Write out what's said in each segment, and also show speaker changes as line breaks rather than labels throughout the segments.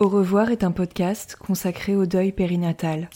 Au revoir est un podcast consacré au deuil périnatal.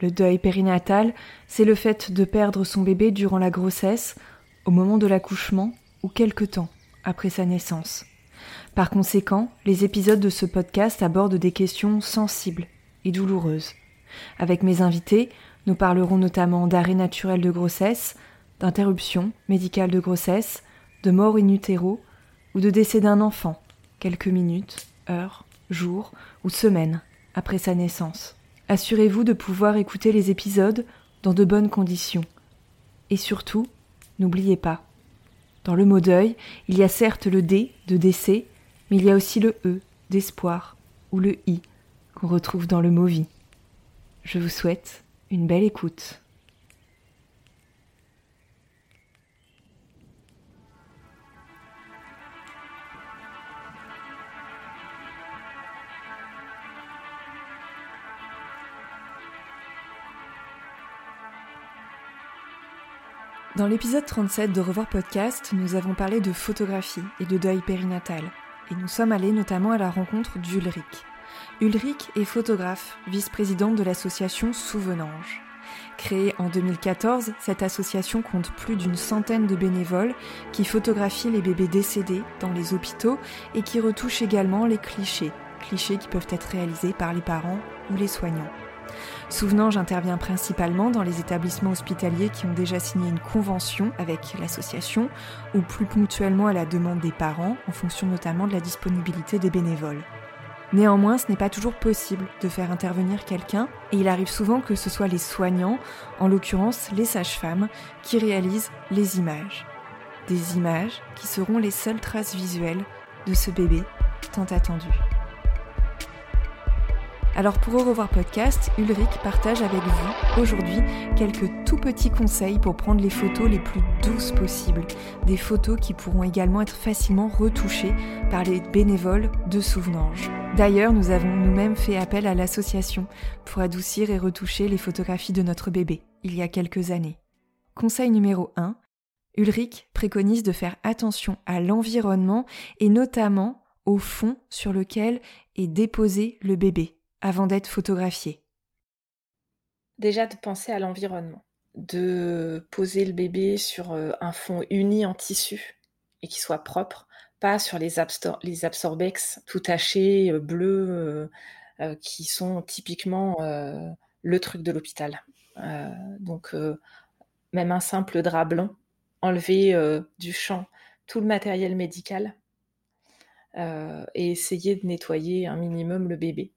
Le deuil périnatal, c'est le fait de perdre son bébé durant la grossesse, au moment de l'accouchement ou quelque temps après sa naissance. Par conséquent, les épisodes de ce podcast abordent des questions sensibles et douloureuses. Avec mes invités, nous parlerons notamment d'arrêt naturel de grossesse, d'interruption médicale de grossesse, de mort in utero ou de décès d'un enfant, quelques minutes, heures, jours ou semaines après sa naissance. Assurez-vous de pouvoir écouter les épisodes dans de bonnes conditions. Et surtout, n'oubliez pas, dans le mot deuil, il y a certes le D de décès, mais il y a aussi le E d'espoir ou le I qu'on retrouve dans le mot vie. Je vous souhaite une belle écoute. Dans l'épisode 37 de Revoir Podcast, nous avons parlé de photographie et de deuil périnatal, et nous sommes allés notamment à la rencontre d'Ulrich. Ulrich est photographe, vice-présidente de l'association Souvenange. Créée en 2014, cette association compte plus d'une centaine de bénévoles qui photographient les bébés décédés dans les hôpitaux et qui retouchent également les clichés, clichés qui peuvent être réalisés par les parents ou les soignants. Souvenange intervient principalement dans les établissements hospitaliers qui ont déjà signé une convention avec l'association ou plus ponctuellement à la demande des parents en fonction notamment de la disponibilité des bénévoles. Néanmoins, ce n'est pas toujours possible de faire intervenir quelqu'un et il arrive souvent que ce soit les soignants, en l'occurrence les sages-femmes, qui réalisent les images. Des images qui seront les seules traces visuelles de ce bébé tant attendu. Alors pour Au revoir podcast, Ulrich partage avec vous aujourd'hui quelques tout petits conseils pour prendre les photos les plus douces possibles. Des photos qui pourront également être facilement retouchées par les bénévoles de Souvenange. D'ailleurs, nous avons nous-mêmes fait appel à l'association pour adoucir et retoucher les photographies de notre bébé, il y a quelques années. Conseil numéro 1. Ulrich préconise de faire attention à l'environnement et notamment au fond sur lequel est déposé le bébé avant d'être photographié
Déjà de penser à l'environnement, de poser le bébé sur euh, un fond uni en tissu et qui soit propre, pas sur les, les absorbex tout tachés, euh, bleus, euh, qui sont typiquement le truc de l'hôpital. donc même un simple drap blanc, enlever du champ tout le matériel médical et essayer de nettoyer un minimum le bébé.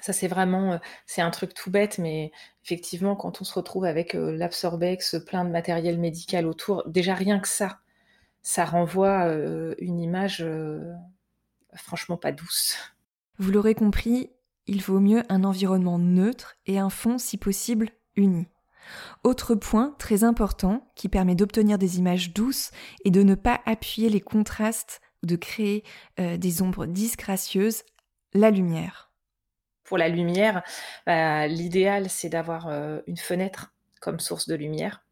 Ça, c'est vraiment, euh, c'est un truc tout bête, mais effectivement, quand on se retrouve avec euh, l'Absorbex, plein de matériel médical autour, déjà rien que ça, ça renvoie euh, une image franchement pas douce.
Vous l'aurez compris, il vaut mieux un environnement neutre et un fond, si possible, uni. Autre point très important qui permet d'obtenir des images douces et de ne pas appuyer les contrastes ou de créer des ombres disgracieuses, la lumière
pour la lumière, bah, l'idéal, c'est d'avoir euh, une fenêtre comme source de lumière.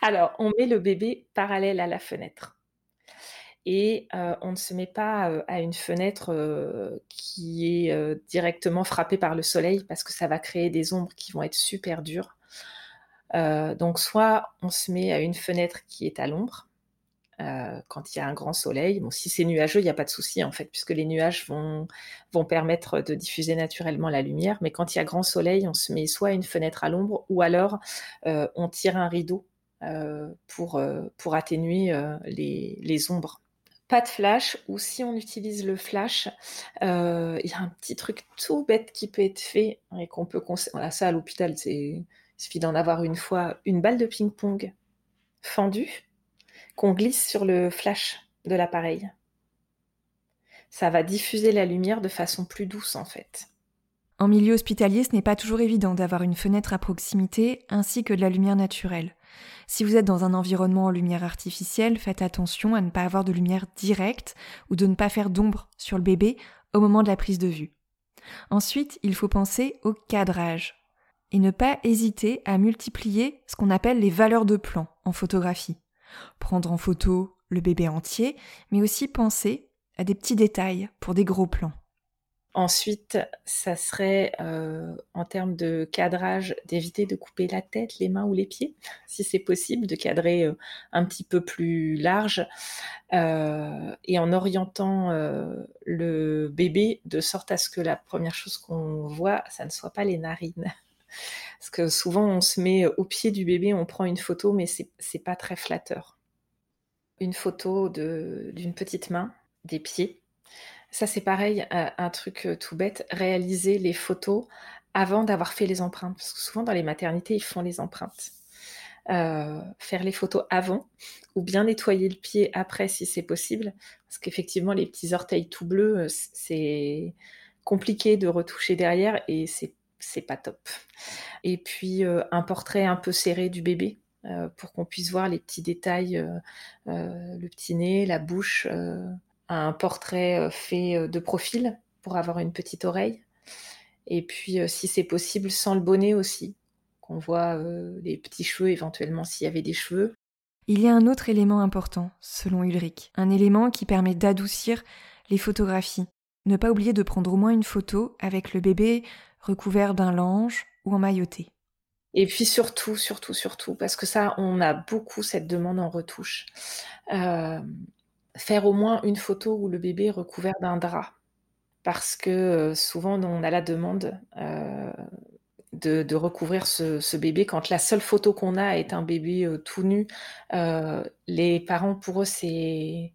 Alors, on met le bébé parallèle à la fenêtre. Et euh, on ne se met pas euh, à une fenêtre qui est directement frappée par le soleil parce que ça va créer des ombres qui vont être super dures. donc, soit on se met à une fenêtre qui est à l'ombre, euh, quand il y a un grand soleil. Bon, si c'est nuageux, il n'y a pas de souci en fait, puisque les nuages vont, vont permettre de diffuser naturellement la lumière. Mais quand il y a grand soleil, on se met soit une fenêtre à l'ombre, ou alors euh, on tire un rideau euh, pour, pour atténuer les, les, ombres. Pas de flash, ou si on utilise le flash, il y a un petit truc tout bête qui peut être fait et qu'on peut. Ça à l'hôpital, il suffit d'en avoir une fois une balle de ping-pong fendue qu'on glisse sur le flash de l'appareil. Ça va diffuser la lumière de façon plus douce en fait.
En milieu hospitalier, ce n'est pas toujours évident d'avoir une fenêtre à proximité ainsi que de la lumière naturelle. Si vous êtes dans un environnement en lumière artificielle, faites attention à ne pas avoir de lumière directe ou de ne pas faire d'ombre sur le bébé au moment de la prise de vue. Ensuite, il faut penser au cadrage et ne pas hésiter à multiplier ce qu'on appelle les valeurs de plan en photographie. Prendre en photo le bébé entier, mais aussi penser à des petits détails pour des gros plans.
Ensuite, ça serait euh, en termes de cadrage d'éviter de couper la tête, les mains ou les pieds, si c'est possible, de cadrer euh, un petit peu plus large euh, et en orientant le bébé de sorte à ce que la première chose qu'on voit, ça ne soit pas les narines. Parce que souvent on se met au pied du bébé, on prend une photo, mais c'est pas très flatteur. Une photo d'une petite main, des pieds ça, c'est pareil, euh, un truc euh, tout bête, réaliser les photos avant d'avoir fait les empreintes. Parce que souvent, dans les maternités, ils font les empreintes. Euh, faire les photos avant ou bien nettoyer le pied après si c'est possible. Parce qu'effectivement, les petits orteils tout bleus, c'est compliqué de retoucher derrière et c'est c'est pas top. Et puis un portrait un peu serré du bébé pour qu'on puisse voir les petits détails, le petit nez, la bouche, un portrait euh, fait euh, de profil pour avoir une petite oreille. Et puis, euh, si c'est possible, sans le bonnet aussi, qu'on voit les petits cheveux éventuellement s'il y avait des cheveux.
Il y a un autre élément important, selon Ulrich, un élément qui permet d'adoucir les photographies. Ne pas oublier de prendre au moins une photo avec le bébé recouvert d'un lange ou emmailloté.
Et puis surtout, surtout, surtout, parce que ça, on a beaucoup cette demande en retouche faire au moins une photo où le bébé est recouvert d'un drap. Parce que euh, souvent, on a la demande euh, de, recouvrir ce, bébé quand la seule photo qu'on a est un bébé euh, tout nu. les parents, pour eux, c'est.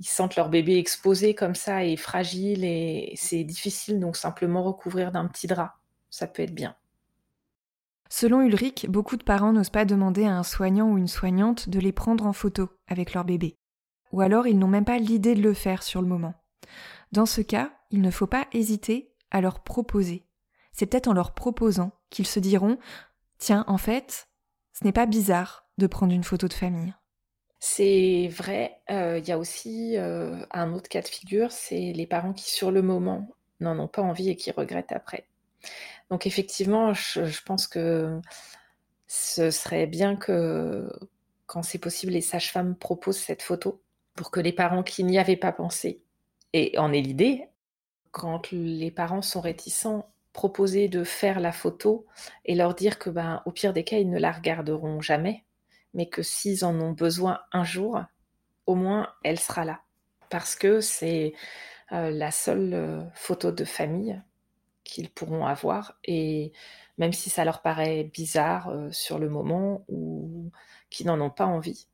Ils sentent leur bébé exposé comme ça et fragile et c'est difficile, donc simplement recouvrir d'un petit drap, ça peut être bien.
Selon Ulrich, beaucoup de parents n'osent pas demander à un soignant ou une soignante de les prendre en photo avec leur bébé ou alors ils n'ont même pas l'idée de le faire sur le moment. Dans ce cas, il ne faut pas hésiter à leur proposer. C'est peut-être en leur proposant qu'ils se diront Tiens, en fait, ce n'est pas bizarre de prendre une photo de famille.
C'est vrai, euh, il y a aussi euh, un autre cas de figure, c'est les parents qui sur le moment n'en ont pas envie et qui regrettent après. Donc effectivement, je pense que ce serait bien que quand c'est possible, les sages-femmes proposent cette photo pour que les parents qui n'y avaient pas pensé et en aient l'idée, quand les parents sont réticents, proposer de faire la photo et leur dire que, ben, au pire des cas, ils ne la regarderont jamais, mais que s'ils en ont besoin un jour, au moins elle sera là. Parce que c'est euh, la seule euh, photo de famille qu'ils pourront avoir. Et même si ça leur paraît bizarre euh, sur le moment ou qu'ils n'en ont pas envie,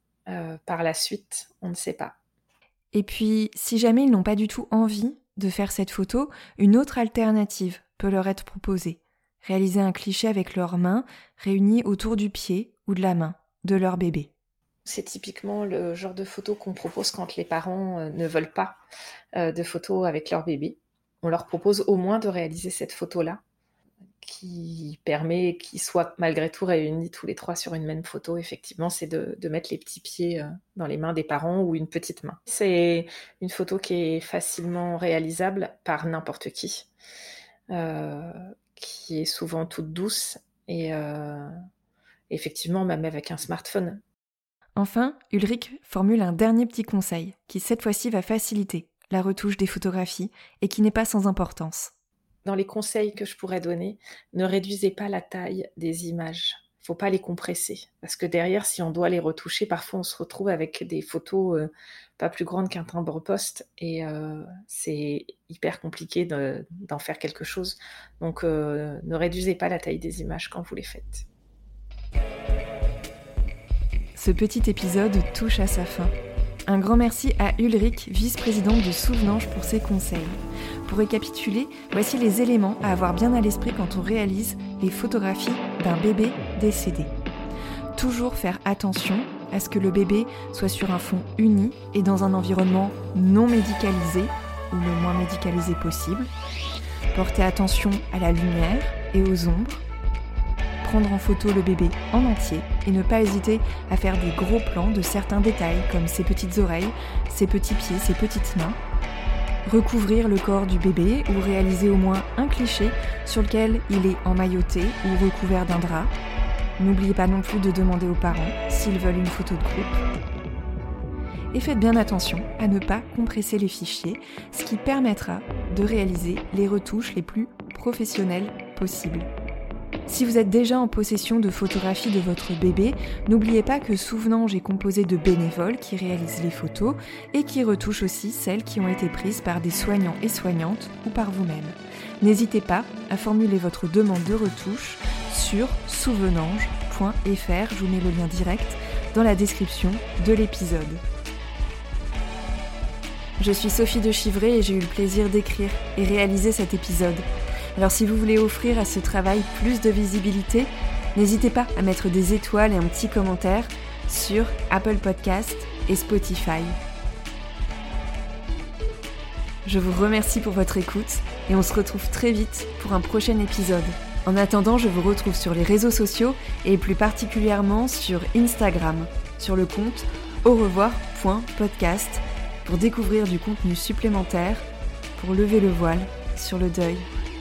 par la suite, on ne sait pas.
Et puis, si jamais ils n'ont pas du tout envie de faire cette photo, une autre alternative peut leur être proposée. Réaliser un cliché avec leurs mains réunies autour du pied ou de la main de leur bébé.
C'est typiquement le genre de photo qu'on propose quand les parents euh, ne veulent pas euh, de photos avec leur bébé. On leur propose au moins de réaliser cette photo-là qui permet qu'ils soient malgré tout réunis tous les trois sur une même photo, effectivement, c'est de, mettre les petits pieds euh, dans les mains des parents ou une petite main. C'est une photo qui est facilement réalisable par n'importe qui, qui est souvent toute douce et effectivement même avec un smartphone.
Enfin, Ulrich formule un dernier petit conseil qui cette fois-ci va faciliter la retouche des photographies et qui n'est pas sans importance
dans les conseils que je pourrais donner, ne réduisez pas la taille des images. Il ne faut pas les compresser. Parce que derrière, si on doit les retoucher, parfois on se retrouve avec des photos euh, pas plus grandes qu'un timbre-poste. Et euh, c'est hyper compliqué d'en faire quelque chose. Donc euh, ne réduisez pas la taille des images quand vous les faites.
Ce petit épisode touche à sa fin. Un grand merci à Ulrich, vice-présidente de Souvenange, pour ses conseils. Pour récapituler, voici les éléments à avoir bien à l'esprit quand on réalise les photographies d'un bébé décédé. Toujours faire attention à ce que le bébé soit sur un fond uni et dans un environnement non médicalisé ou le moins médicalisé possible. Portez attention à la lumière et aux ombres. Prendre en photo le bébé en entier et ne pas hésiter à faire des gros plans de certains détails comme ses petites oreilles, ses petits pieds, ses petites mains. Recouvrir le corps du bébé ou réaliser au moins un cliché sur lequel il est emmailloté ou recouvert d'un drap. N'oubliez pas non plus de demander aux parents s'ils veulent une photo de groupe et faites bien attention à ne pas compresser les fichiers, ce qui permettra de réaliser les retouches les plus professionnelles possibles. Si vous êtes déjà en possession de photographies de votre bébé, n'oubliez pas que Souvenange est composé de bénévoles qui réalisent les photos et qui retouchent aussi celles qui ont été prises par des soignants et soignantes ou par vous-même. N'hésitez pas à formuler votre demande de retouche sur souvenange.fr, je vous mets le lien direct dans la description de l'épisode. Je suis Sophie de Chivray et j'ai eu le plaisir d'écrire et réaliser cet épisode. Alors si vous voulez offrir à ce travail plus de visibilité, n'hésitez pas à mettre des étoiles et un petit commentaire sur Apple Podcast et Spotify. Je vous remercie pour votre écoute et on se retrouve très vite pour un prochain épisode. En attendant, je vous retrouve sur les réseaux sociaux et plus particulièrement sur Instagram, sur le compte au revoir.podcast pour découvrir du contenu supplémentaire, pour lever le voile sur le deuil